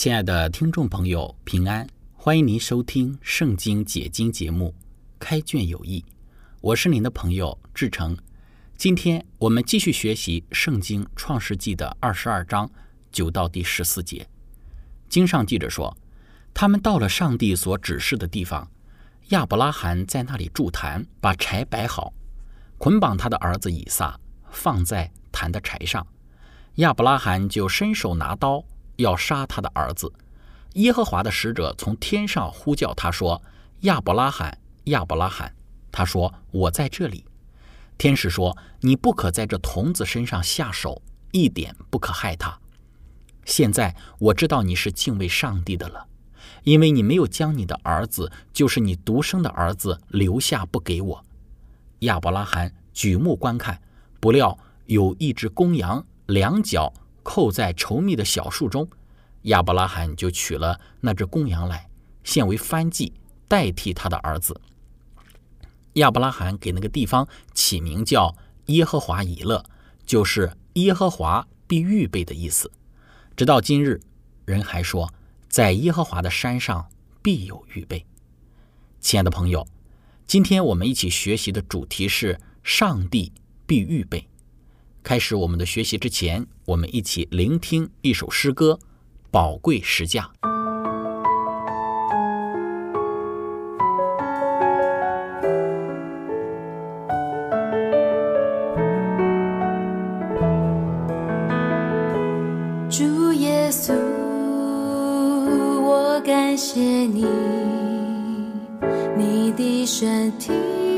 亲爱的听众朋友，平安！欢迎您收听《圣经解经》节目《开卷有益》，我是您的朋友志成。今天我们继续学习《圣经·创世纪》的二十二章九到第十四节。经上记着说，他们到了上帝所指示的地方，亚伯拉罕在那里筑坛，把柴摆好，捆绑他的儿子以撒，放在坛的柴上。亚伯拉罕就伸手拿刀。要杀他的儿子，耶和华的使者从天上呼叫他说：“亚伯拉罕，亚伯拉罕。”他说：“我在这里。”天使说：“你不可在这童子身上下手，一点不可害他。现在我知道你是敬畏上帝的了，因为你没有将你的儿子，就是你独生的儿子留下不给我。”亚伯拉罕举目观看，不料有一只公羊，两脚。扣在稠密的小树中，亚伯拉罕就取了那只公羊来，献为燔祭，代替他的儿子。亚伯拉罕给那个地方起名叫耶和华以勒，就是耶和华必预备的意思。直到今日，人还说，在耶和华的山上必有预备。亲爱的朋友，今天我们一起学习的主题是上帝必预备。开始我们的学习之前，我们一起聆听一首诗歌《宝贵时价》。主耶稣，我感谢你，你的身体。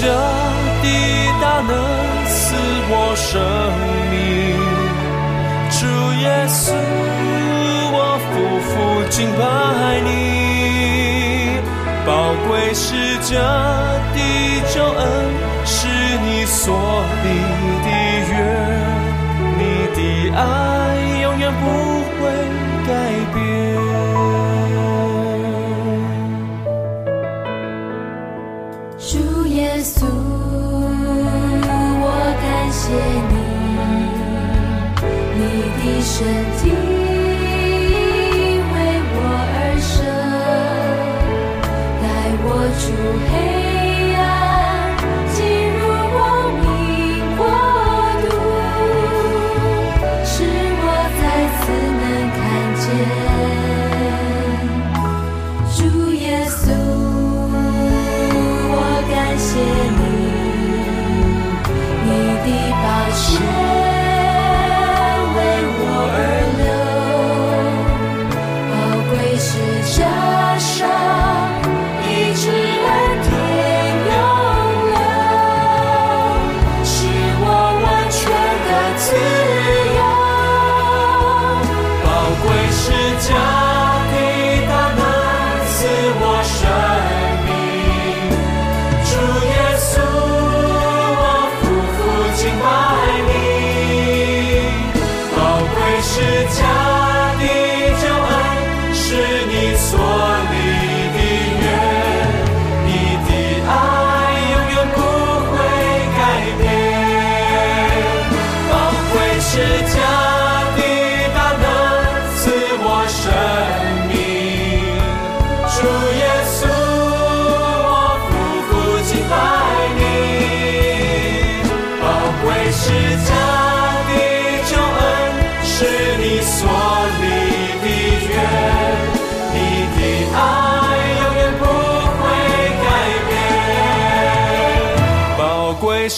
这的大能赐我生命，主耶稣，我夫妇敬拜你。宝贵是这身。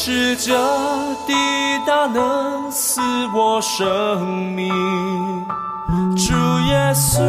是这的大能赐我生命，主耶稣，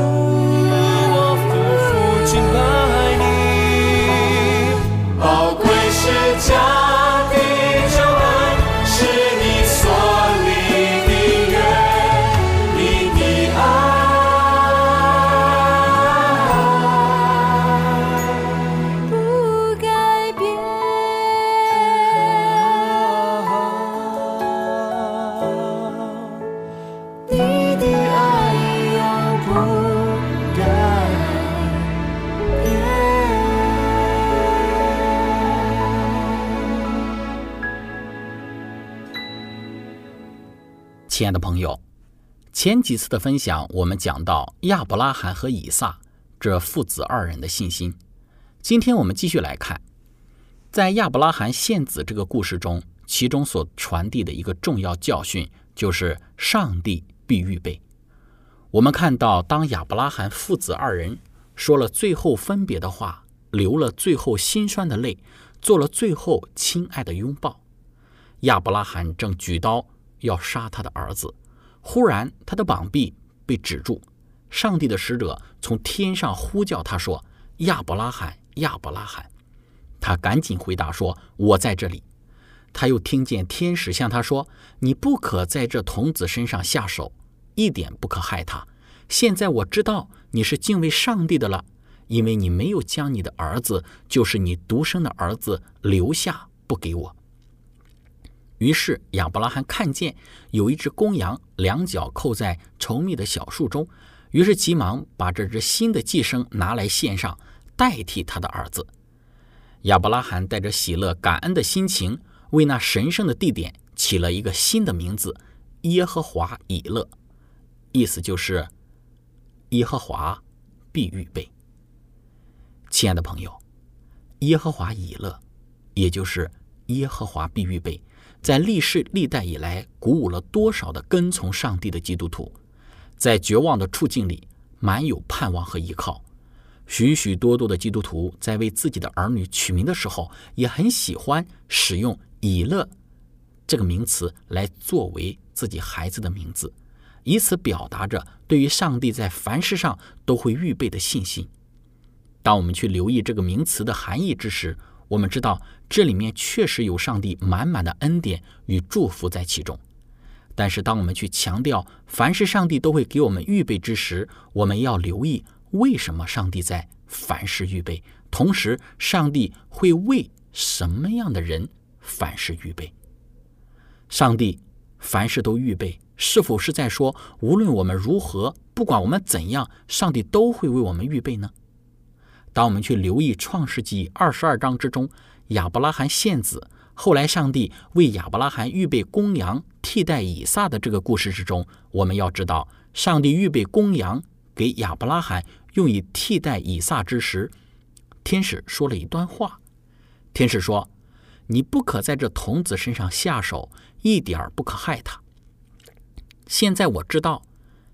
的朋友，前几次的分享，我们讲到亚伯拉罕和以撒这父子二人的信心。今天我们继续来看，在亚伯拉罕献子这个故事中，其中所传递的一个重要教训，就是上帝必预备。我们看到，当亚伯拉罕父子二人说了最后分别的话，流了最后心酸的泪，做了最后亲爱的拥抱，亚伯拉罕正举刀要杀他的儿子，忽然他的膀臂被止住，上帝的使者从天上呼叫他说：“亚伯拉罕，亚伯拉罕！”他赶紧回答说：“我在这里。”他又听见天使向他说：“你不可在这童子身上下手，一点不可害他。现在我知道你是敬畏上帝的了，因为你没有将你的儿子，就是你独生的儿子留下不给我。”于是亚伯拉罕看见有一只公羊，两脚扣在稠密的小树中，于是急忙把这只新的寄生拿来献上，代替他的儿子。亚伯拉罕带着喜乐、感恩的心情，为那神圣的地点起了一个新的名字——耶和华以勒，意思就是耶和华必预备。亲爱的朋友，耶和华以勒，也就是耶和华必预备。在历世历代以来，鼓舞了多少的跟从上帝的基督徒，在绝望的处境里，满有盼望和依靠。许许多多的基督徒在为自己的儿女取名的时候，也很喜欢使用“以勒”这个名词来作为自己孩子的名字，以此表达着对于上帝在凡事上都会预备的信心。当我们去留意这个名词的含义之时，我们知道，这里面确实有上帝满满的恩典与祝福在其中。但是，当我们去强调凡是上帝都会给我们预备之时，我们要留意为什么上帝在凡事预备，同时，上帝会为什么样的人凡事预备？上帝凡事都预备，是否是在说，无论我们如何，不管我们怎样，上帝都会为我们预备呢？当我们去留意《创世纪》二十二章之中，亚伯拉罕献子，后来上帝为亚伯拉罕预备公羊替代以撒的这个故事之中，我们要知道，上帝预备公羊给亚伯拉罕用以替代以撒之时，天使说了一段话。天使说：“你不可在这童子身上下手，一点儿不可害他。现在我知道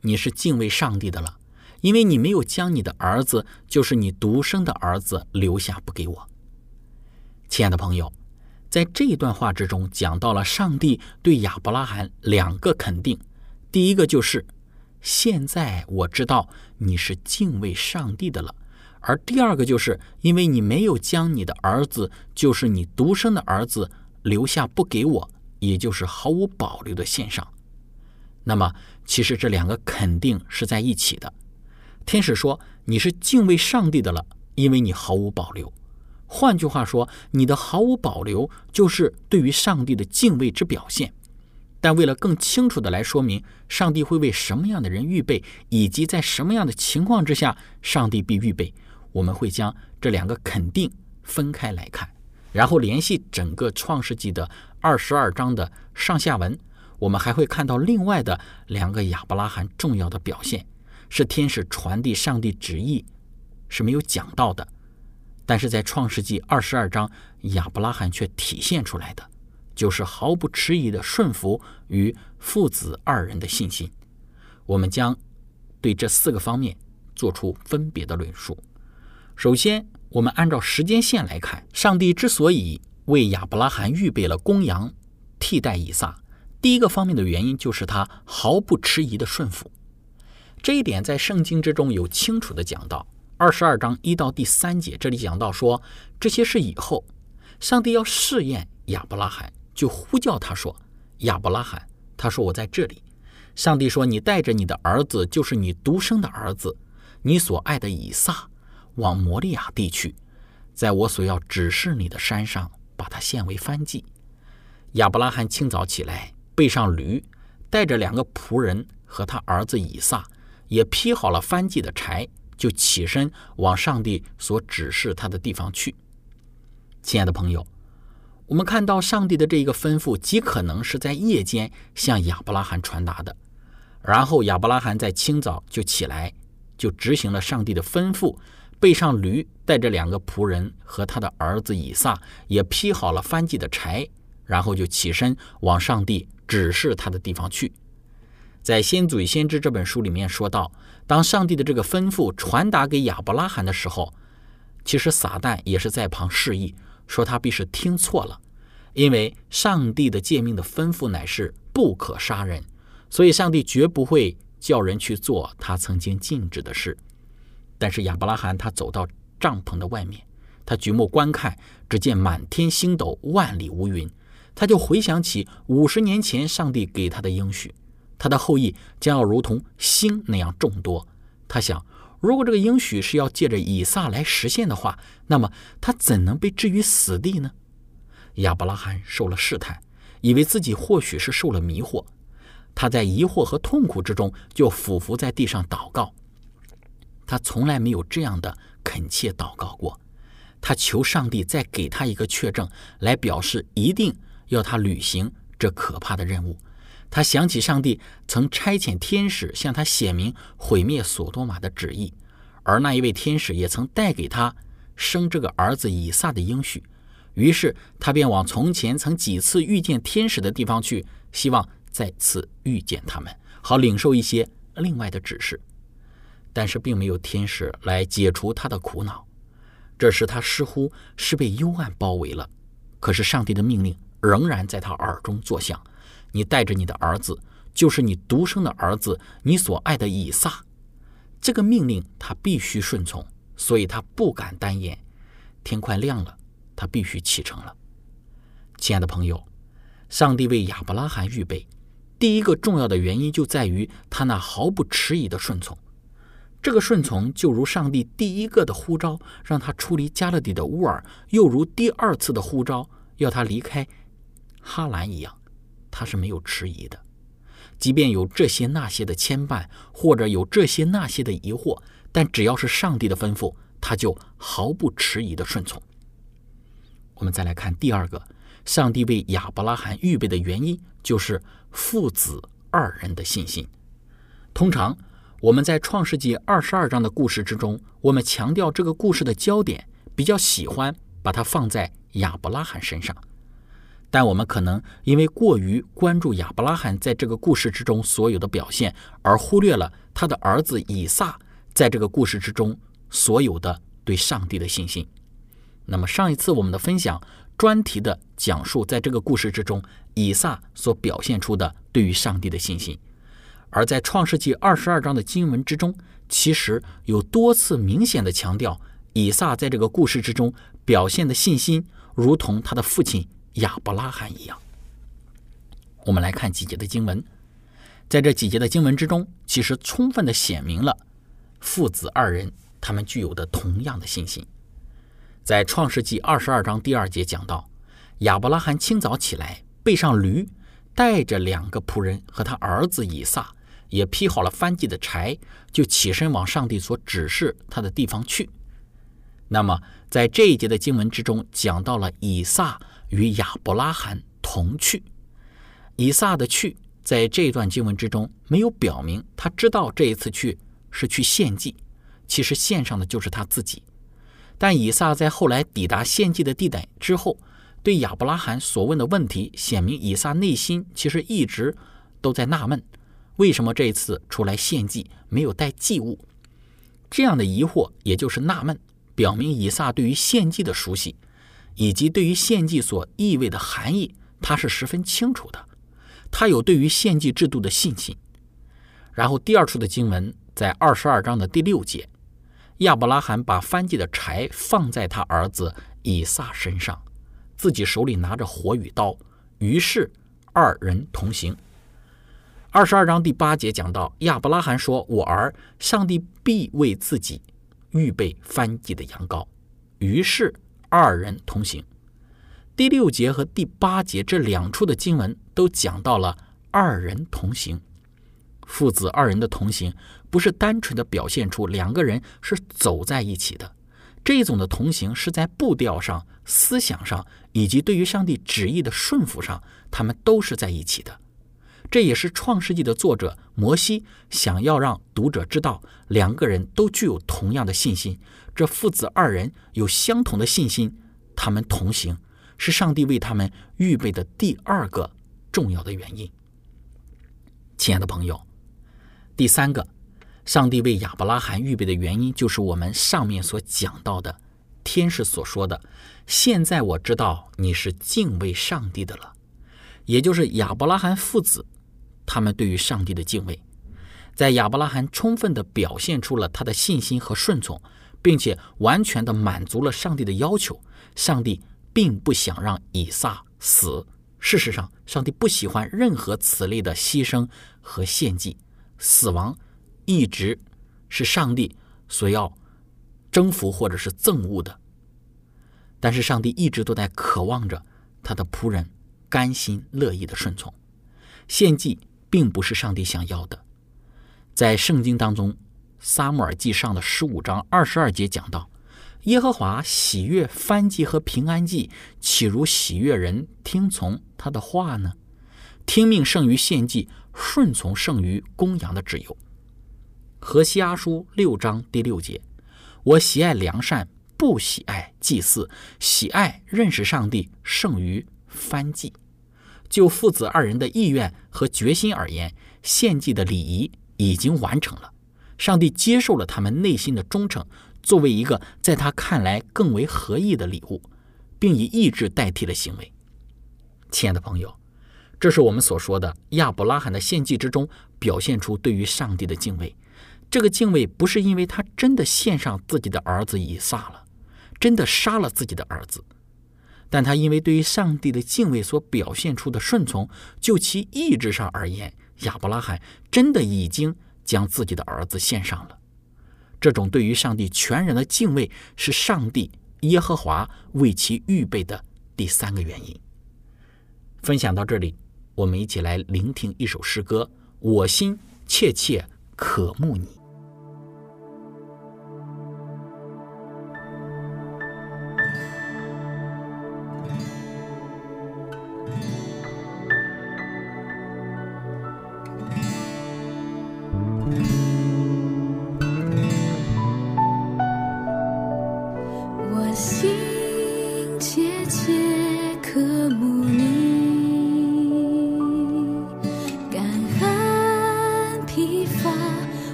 你是敬畏上帝的了。”因为你没有将你的儿子，就是你独生的儿子留下不给我。亲爱的朋友，在这一段话之中讲到了上帝对亚伯拉罕两个肯定，第一个就是现在我知道你是敬畏上帝的了，而第二个就是因为你没有将你的儿子，就是你独生的儿子留下不给我，也就是毫无保留的献上。那么，其实这两个肯定是在一起的。天使说：“你是敬畏上帝的了，因为你毫无保留。换句话说，你的毫无保留就是对于上帝的敬畏之表现。但为了更清楚的来说明上帝会为什么样的人预备，以及在什么样的情况之下上帝必预备，我们会将这两个肯定分开来看，然后联系整个创世纪的二十二章的上下文，我们还会看到另外的两个亚伯拉罕重要的表现，是天使传递上帝旨意是没有讲到的，但是在创世纪二十二章，亚伯拉罕却体现出来的，就是毫不迟疑的顺服与父子二人的信心。我们将对这四个方面做出分别的论述。首先，我们按照时间线来看，上帝之所以为亚伯拉罕预备了公羊替代以撒，第一个方面的原因就是他毫不迟疑的顺服。这一点在圣经之中有清楚的讲到，二十二章一到第三节，这里讲到说这些事以后，上帝要试验亚伯拉罕，就呼叫他说：“亚伯拉罕。”他说：“我在这里。”上帝说：“你带着你的儿子，就是你独生的儿子，你所爱的以撒。”往摩利亚地去，在我所要指示你的山上，把它献为燔祭。亚伯拉罕清早起来，背上驴，带着两个仆人和他儿子以撒，也劈好了燔祭的柴，就起身往上帝所指示他的地方去。亲爱的朋友，我们看到上帝的这一个吩咐，极可能是在夜间向亚伯拉罕传达的，然后亚伯拉罕在清早就起来，就执行了上帝的吩咐。背上驴，带着两个仆人和他的儿子以撒，也劈好了翻祭的柴，然后就起身往上帝指示他的地方去。在《先祖与先知》这本书里面说到，当上帝的这个吩咐传达给亚伯拉罕的时候，其实撒旦也是在旁示意，说他必是听错了，因为上帝的诫命的吩咐乃是不可杀人，所以上帝绝不会叫人去做他曾经禁止的事。但是亚伯拉罕他走到帐篷的外面，他举目观看，只见满天星斗，万里无云。他就回想起五十年前上帝给他的应许，他的后裔将要如同星那样众多。他想，如果这个应许是要借着以撒来实现的话，那么他怎能被置于死地呢？亚伯拉罕受了试探，以为自己或许是受了迷惑，他在疑惑和痛苦之中，就俯伏在地上祷告。他从来没有这样的恳切祷告过，他求上帝再给他一个确证，来表示一定要他履行这可怕的任务。他想起上帝曾差遣天使向他显明毁灭索多玛的旨意，而那一位天使也曾带给他生这个儿子以撒的应许。于是他便往从前曾几次遇见天使的地方去，希望再次遇见他们，好领受一些另外的指示。但是并没有天使来解除他的苦恼，这时他似乎是被幽暗包围了。可是上帝的命令仍然在他耳中作响：“你带着你的儿子，就是你独生的儿子，你所爱的以撒。”这个命令他必须顺从，所以他不敢单言。天快亮了，他必须启程了。亲爱的朋友，上帝为亚伯拉罕预备第一个重要的原因就在于他那毫不迟疑的顺从。这个顺从就如上帝第一个的呼召，让他出离加勒底的乌尔，又如第二次的呼召，要他离开哈兰一样，他是没有迟疑的。即便有这些那些的牵绊，或者有这些那些的疑惑，但只要是上帝的吩咐，他就毫不迟疑的顺从。我们再来看第二个，上帝为亚伯拉罕预备的原因，就是父子二人的信心。通常。我们在创世纪二十二章的故事之中，我们强调这个故事的焦点，比较喜欢把它放在亚伯拉罕身上。但我们可能因为过于关注亚伯拉罕在这个故事之中所有的表现，而忽略了他的儿子以撒在这个故事之中所有的对上帝的信心。那么上一次我们的分享专题的讲述，在这个故事之中，以撒所表现出的对于上帝的信心。而在创世纪二十二章的经文之中，其实有多次明显的强调，以撒在这个故事之中表现的信心，如同他的父亲亚伯拉罕一样。我们来看几节的经文，在这几节的经文之中，其实充分的显明了父子二人他们具有的同样的信心。在创世纪二十二章第二节讲到，亚伯拉罕清早起来，背上驴，带着两个仆人和他儿子以撒。也劈好了翻祭的柴，就起身往上帝所指示他的地方去。那么，在这一节的经文之中，讲到了以撒与亚伯拉罕同去。以撒的去在这段经文之中没有表明他知道这一次去是去献祭，其实献上的就是他自己。但以撒在后来抵达献祭的地带之后，对亚伯拉罕所问的问题，显明以撒内心其实一直都在纳闷：为什么这一次出来献祭没有带祭物？这样的疑惑，也就是纳闷，表明以撒对于献祭的熟悉，以及对于献祭所意味的含义，他是十分清楚的。他有对于献祭制度的信心。然后第二处的经文在二十二章的第六节。亚伯拉罕把翻祭的柴放在他儿子以撒身上，自己手里拿着火与刀，于是二人同行。二十二章第八节讲到，亚伯拉罕说：“我儿，上帝必为自己预备翻祭的羊羔。”于是二人同行。第六节和第八节这两处的经文都讲到了二人同行。父子二人的同行，不是单纯的表现出两个人是走在一起的，这种的同行是在步调上、思想上以及对于上帝旨意的顺服上，他们都是在一起的。这也是创世纪的作者摩西想要让读者知道，两个人都具有同样的信心。这父子二人有相同的信心，他们同行，是上帝为他们预备的第二个重要的原因。亲爱的朋友。第三个，上帝为亚伯拉罕预备的原因，就是我们上面所讲到的，天使所说的。现在我知道你是敬畏上帝的了，也就是亚伯拉罕父子，他们对于上帝的敬畏，在亚伯拉罕充分的表现出了他的信心和顺从，并且完全的满足了上帝的要求。上帝并不想让以撒死，事实上，上帝不喜欢任何此类的牺牲和献祭。死亡一直是上帝所要征服或者是憎恶的，但是上帝一直都在渴望着他的仆人甘心乐意的顺从。献祭并不是上帝想要的，在圣经当中，《撒母耳记上》的十五章二十二节讲到：“耶和华喜悦翻祭和平安祭，岂如喜悦人听从他的话呢？听命胜于献祭。”顺从胜于公羊的旨由。何西阿书六章第六节：我喜爱良善，不喜爱祭祀；喜爱认识上帝，胜于翻祭。就父子二人的意愿和决心而言，献祭的礼仪已经完成了。上帝接受了他们内心的忠诚，作为一个在他看来更为合意的礼物，并以意志代替了行为。亲爱的朋友。这是我们所说的亚伯拉罕的献祭之中表现出对于上帝的敬畏。这个敬畏不是因为他真的献上自己的儿子以撒了，真的杀了自己的儿子，但他因为对于上帝的敬畏所表现出的顺从，就其意志上而言，亚伯拉罕真的已经将自己的儿子献上了。这种对于上帝全然的敬畏，是上帝耶和华为其预备的第三个原因。分享到这里。我们一起来聆听一首诗歌，我心切切渴慕你。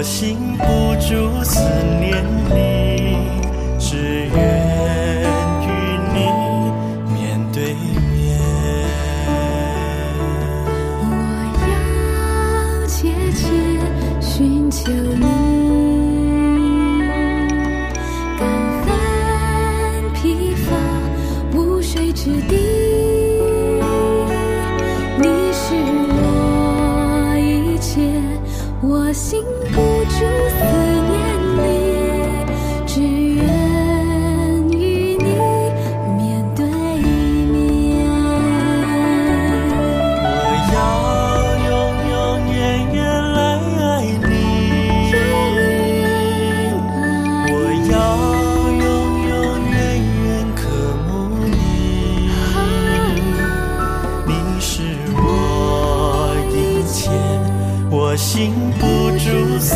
我心不住思念你，只愿与你面对面。我要切切寻求你。禁不住思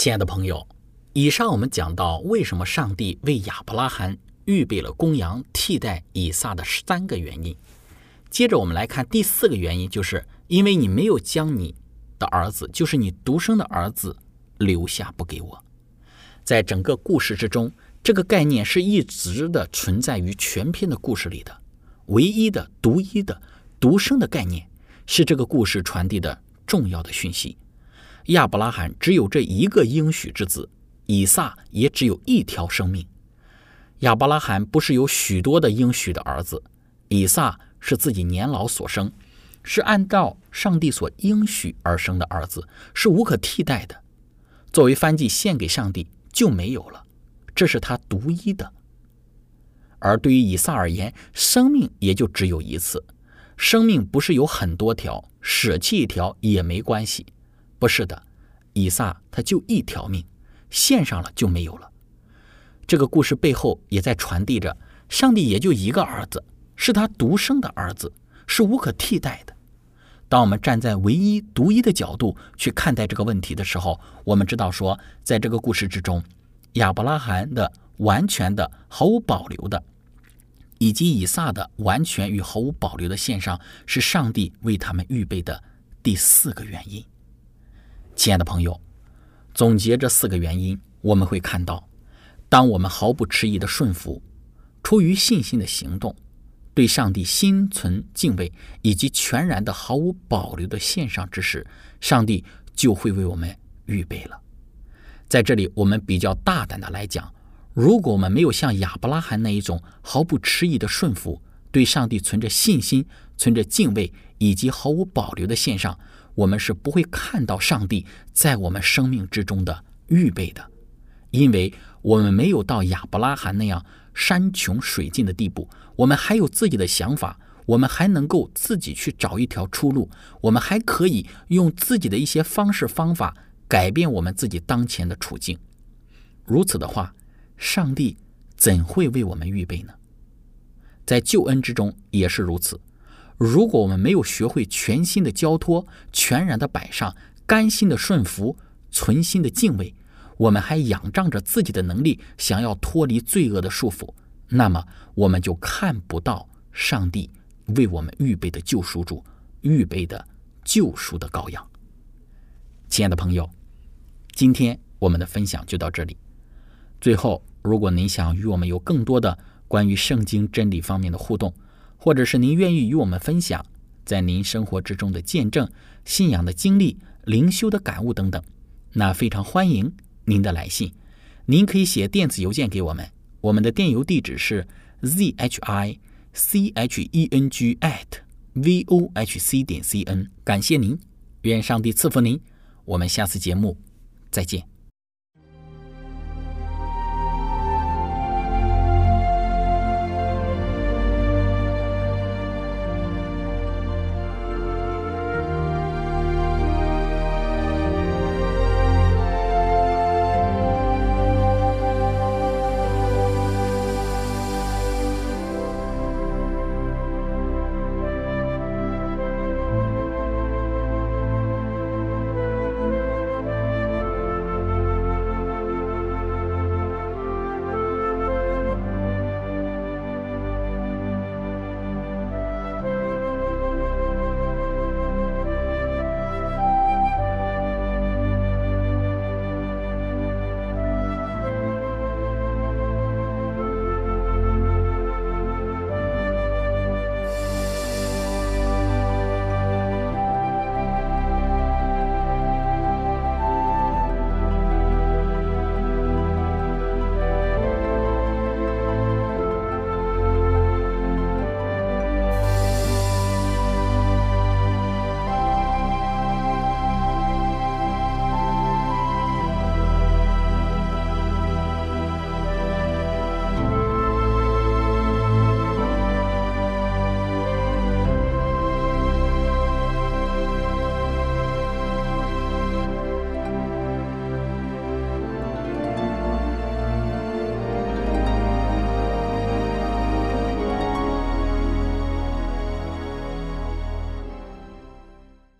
亲爱的朋友，以上我们讲到为什么上帝为亚伯拉罕预备了公羊替代以撒的三个原因。接着我们来看第四个原因，就是因为你没有将你的儿子，就是你独生的儿子留下不给我。在整个故事之中，这个概念是一直的存在于全篇的故事里的。唯一的、独一的、独生的概念，是这个故事传递的重要的讯息。亚伯拉罕只有这一个应许之子，以撒也只有一条生命。亚伯拉罕不是有许多的应许的儿子，以撒是自己年老所生，是按照上帝所应许而生的儿子，是无可替代的。作为燔祭献给上帝就没有了，这是他独一的。而对于以撒而言，生命也就只有一次。生命不是有很多条，舍弃一条也没关系。不是的，以撒他就一条命，献上了就没有了。这个故事背后也在传递着，上帝也就一个儿子，是他独生的儿子，是无可替代的。当我们站在唯一独一的角度去看待这个问题的时候，我们知道说，在这个故事之中，亚伯拉罕的完全的、毫无保留的，以及以撒的完全与毫无保留的献上，是上帝为他们预备的第四个原因。亲爱的朋友，总结这四个原因，我们会看到，当我们毫不迟疑的顺服，出于信心的行动，对上帝心存敬畏，以及全然的毫无保留的献上之时，上帝就会为我们预备了。在这里，我们比较大胆的来讲，如果我们没有像亚伯拉罕那一种毫不迟疑的顺服，对上帝存着信心、存着敬畏以及毫无保留的献上。我们是不会看到上帝在我们生命之中的预备的，因为我们没有到亚伯拉罕那样山穷水尽的地步，我们还有自己的想法，我们还能够自己去找一条出路，我们还可以用自己的一些方式方法改变我们自己当前的处境。如此的话，上帝怎会为我们预备呢？在救恩之中也是如此。如果我们没有学会全心的交托、全然的摆上、甘心的顺服、存心的敬畏，我们还仰仗着自己的能力，想要脱离罪恶的束缚，那么我们就看不到上帝为我们预备的救赎主、预备的救赎的羔羊。亲爱的朋友，今天我们的分享就到这里。最后，如果您想与我们有更多的关于圣经真理方面的互动，或者是您愿意与我们分享在您生活之中的见证、信仰的经历、灵修的感悟等等，那非常欢迎您的来信。您可以写电子邮件给我们，我们的电邮地址是 z h i c h e n g at v o h c 点 c n。感谢您，愿上帝赐福您。我们下次节目再见。